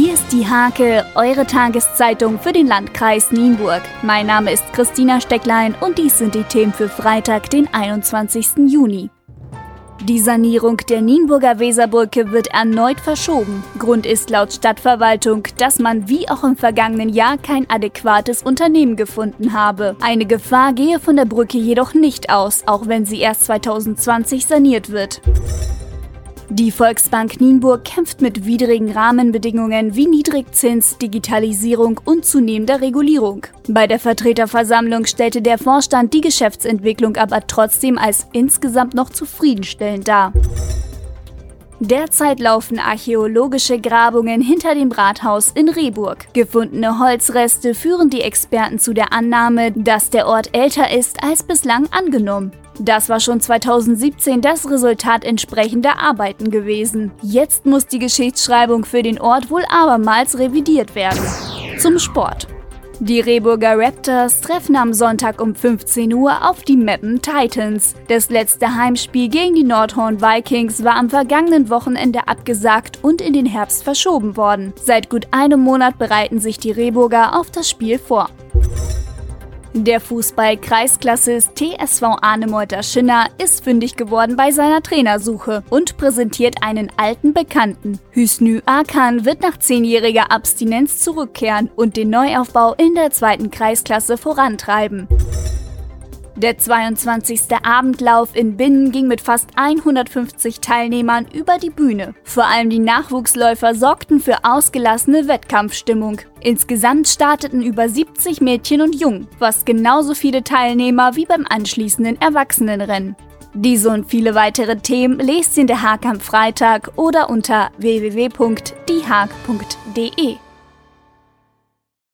Hier ist die Hake, eure Tageszeitung für den Landkreis Nienburg. Mein Name ist Christina Stecklein und dies sind die Themen für Freitag, den 21. Juni. Die Sanierung der Nienburger Weserbrücke wird erneut verschoben. Grund ist laut Stadtverwaltung, dass man wie auch im vergangenen Jahr kein adäquates Unternehmen gefunden habe. Eine Gefahr gehe von der Brücke jedoch nicht aus, auch wenn sie erst 2020 saniert wird. Die Volksbank Nienburg kämpft mit widrigen Rahmenbedingungen wie Niedrigzins, Digitalisierung und zunehmender Regulierung. Bei der Vertreterversammlung stellte der Vorstand die Geschäftsentwicklung aber trotzdem als insgesamt noch zufriedenstellend dar. Derzeit laufen archäologische Grabungen hinter dem Rathaus in Rehburg. Gefundene Holzreste führen die Experten zu der Annahme, dass der Ort älter ist als bislang angenommen. Das war schon 2017 das Resultat entsprechender Arbeiten gewesen. Jetzt muss die Geschichtsschreibung für den Ort wohl abermals revidiert werden. Zum Sport. Die Rehburger Raptors treffen am Sonntag um 15 Uhr auf die Meppen Titans. Das letzte Heimspiel gegen die Nordhorn Vikings war am vergangenen Wochenende abgesagt und in den Herbst verschoben worden. Seit gut einem Monat bereiten sich die Rehburger auf das Spiel vor. Der Fußball-Kreisklassist TSV Arnemeuter Schinner ist fündig geworden bei seiner Trainersuche und präsentiert einen alten Bekannten. Hüsnü Akan wird nach zehnjähriger Abstinenz zurückkehren und den Neuaufbau in der zweiten Kreisklasse vorantreiben. Der 22. Abendlauf in Binnen ging mit fast 150 Teilnehmern über die Bühne. Vor allem die Nachwuchsläufer sorgten für ausgelassene Wettkampfstimmung. Insgesamt starteten über 70 Mädchen und Jungen, was genauso viele Teilnehmer wie beim anschließenden Erwachsenenrennen. Diese und viele weitere Themen lest ihr in der Haag am Freitag oder unter www.diehag.de.